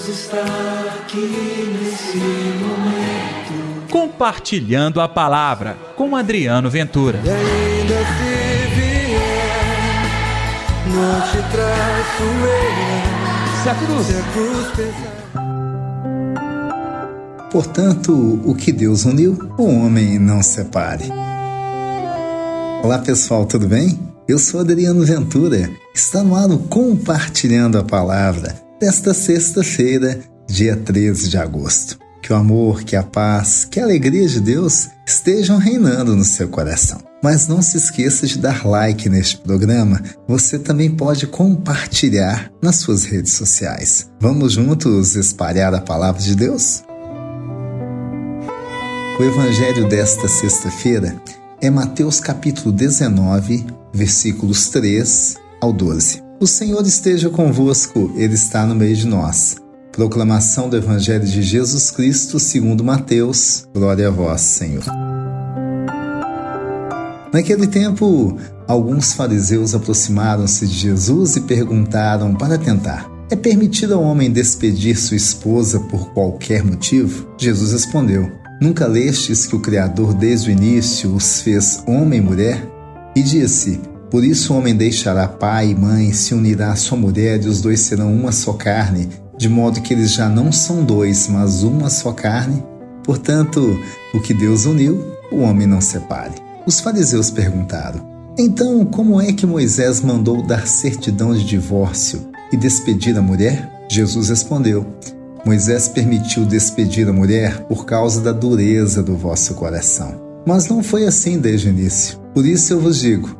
Deus está aqui nesse momento. Compartilhando a palavra com Adriano Ventura. E ainda se vier, não te traço eu. Se a cruz, Se a cruz pesar. Portanto, o que Deus uniu, o homem não separe. Olá pessoal, tudo bem? Eu sou Adriano Ventura. Está no ar o Compartilhando a Palavra desta sexta-feira, dia 13 de agosto. Que o amor, que a paz, que a alegria de Deus estejam reinando no seu coração. Mas não se esqueça de dar like neste programa. Você também pode compartilhar nas suas redes sociais. Vamos juntos espalhar a palavra de Deus? O evangelho desta sexta-feira é Mateus capítulo 19, versículos 3 ao 12. O Senhor esteja convosco, Ele está no meio de nós. Proclamação do Evangelho de Jesus Cristo segundo Mateus. Glória a vós, Senhor. Naquele tempo, alguns fariseus aproximaram-se de Jesus e perguntaram para tentar: É permitido ao homem despedir sua esposa por qualquer motivo? Jesus respondeu: Nunca lestes que o Criador desde o início os fez homem e mulher? E disse: Por isso o homem deixará pai e mãe, se unirá à sua mulher, e os dois serão uma só carne, de modo que eles já não são dois, mas uma só carne. Portanto, o que Deus uniu, o homem não separe. Os fariseus perguntaram: Então, como é que Moisés mandou dar certidão de divórcio e despedir a mulher? Jesus respondeu: Moisés permitiu despedir a mulher por causa da dureza do vosso coração. Mas não foi assim desde o início. Por isso eu vos digo: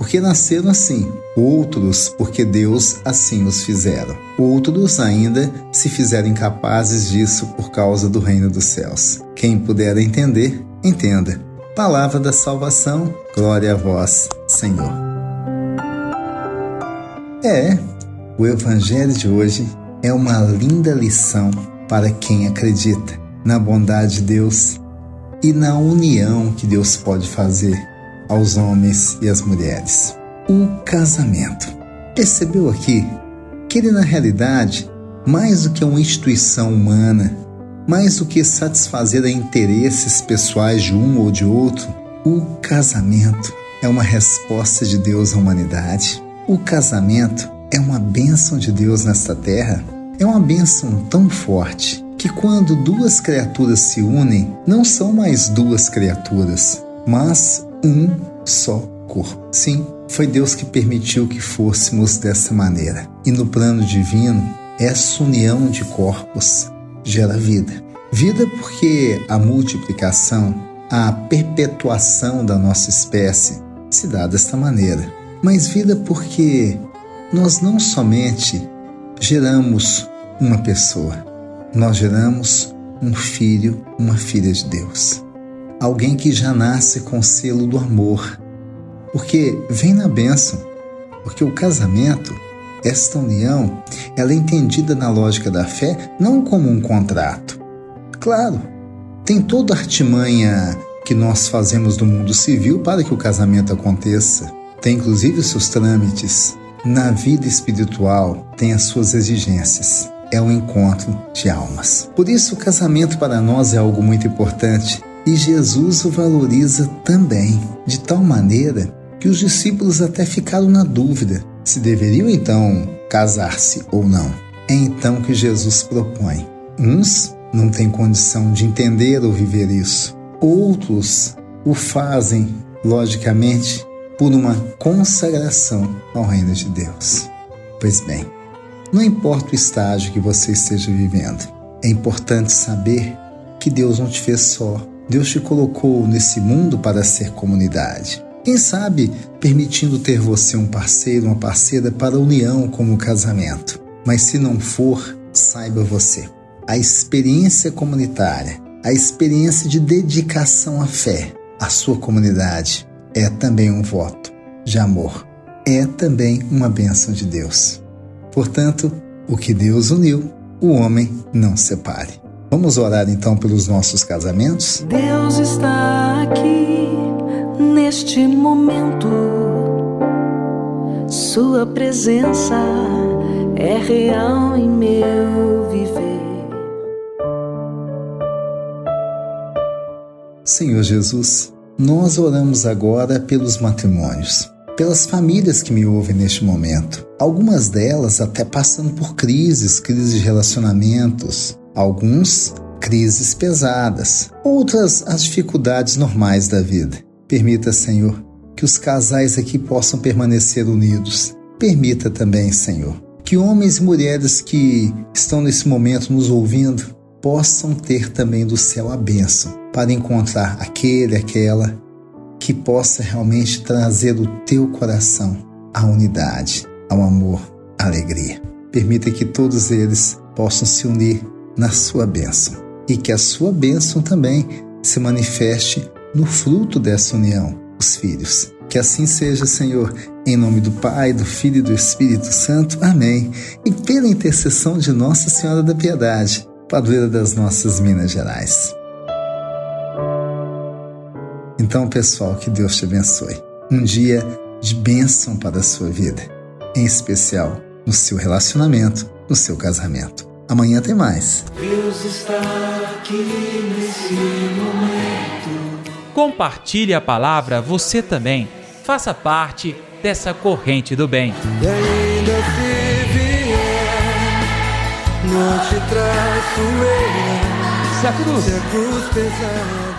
porque nasceram assim, outros porque Deus assim os fizeram, outros ainda se fizeram incapazes disso por causa do reino dos céus. Quem puder entender, entenda. Palavra da salvação, glória a vós, Senhor. É, o Evangelho de hoje é uma linda lição para quem acredita na bondade de Deus e na união que Deus pode fazer aos homens e às mulheres. O casamento. Percebeu aqui que ele, na realidade, mais do que uma instituição humana, mais do que satisfazer interesses pessoais de um ou de outro, o casamento é uma resposta de Deus à humanidade. O casamento é uma bênção de Deus nesta terra. É uma bênção tão forte que quando duas criaturas se unem, não são mais duas criaturas, mas um só corpo. Sim, foi Deus que permitiu que fôssemos dessa maneira. E no plano divino, essa união de corpos gera vida. Vida porque a multiplicação, a perpetuação da nossa espécie se dá desta maneira. Mas vida porque nós não somente geramos uma pessoa, nós geramos um filho, uma filha de Deus. Alguém que já nasce com o selo do amor. Porque vem na bênção. Porque o casamento, esta união, ela é entendida na lógica da fé não como um contrato. Claro, tem toda a artimanha que nós fazemos no mundo civil para que o casamento aconteça. Tem inclusive seus trâmites. Na vida espiritual, tem as suas exigências é o encontro de almas. Por isso, o casamento para nós é algo muito importante e Jesus o valoriza também, de tal maneira que os discípulos até ficaram na dúvida se deveriam então casar-se ou não. É então que Jesus propõe. Uns não têm condição de entender ou viver isso, outros o fazem, logicamente, por uma consagração ao reino de Deus. Pois bem, não importa o estágio que você esteja vivendo, é importante saber que Deus não te fez só. Deus te colocou nesse mundo para ser comunidade. Quem sabe permitindo ter você um parceiro, uma parceira para a união como o casamento. Mas se não for, saiba você, a experiência comunitária, a experiência de dedicação à fé, a sua comunidade é também um voto de amor, é também uma bênção de Deus. Portanto, o que Deus uniu, o homem não separe. Vamos orar então pelos nossos casamentos? Deus está aqui neste momento. Sua presença é real em meu viver. Senhor Jesus, nós oramos agora pelos matrimônios, pelas famílias que me ouvem neste momento. Algumas delas até passando por crises, crises de relacionamentos, alguns crises pesadas, outras as dificuldades normais da vida. Permita, Senhor, que os casais aqui possam permanecer unidos. Permita também, Senhor, que homens e mulheres que estão nesse momento nos ouvindo possam ter também do céu a bênção para encontrar aquele, aquela que possa realmente trazer do teu coração a unidade, ao amor, a alegria. Permita que todos eles possam se unir na sua bênção e que a sua bênção também se manifeste no fruto dessa união, os filhos. Que assim seja, Senhor, em nome do Pai, do Filho e do Espírito Santo. Amém. E pela intercessão de Nossa Senhora da Piedade, padroeira das nossas Minas Gerais. Então, pessoal, que Deus te abençoe. Um dia de bênção para a sua vida, em especial no seu relacionamento, no seu casamento. Amanhã tem mais. Deus está aqui nesse momento. Compartilhe a palavra você também. Faça parte dessa corrente do bem. E ainda se vier, não te traço eu. Se a cruz Se a cruz pesar.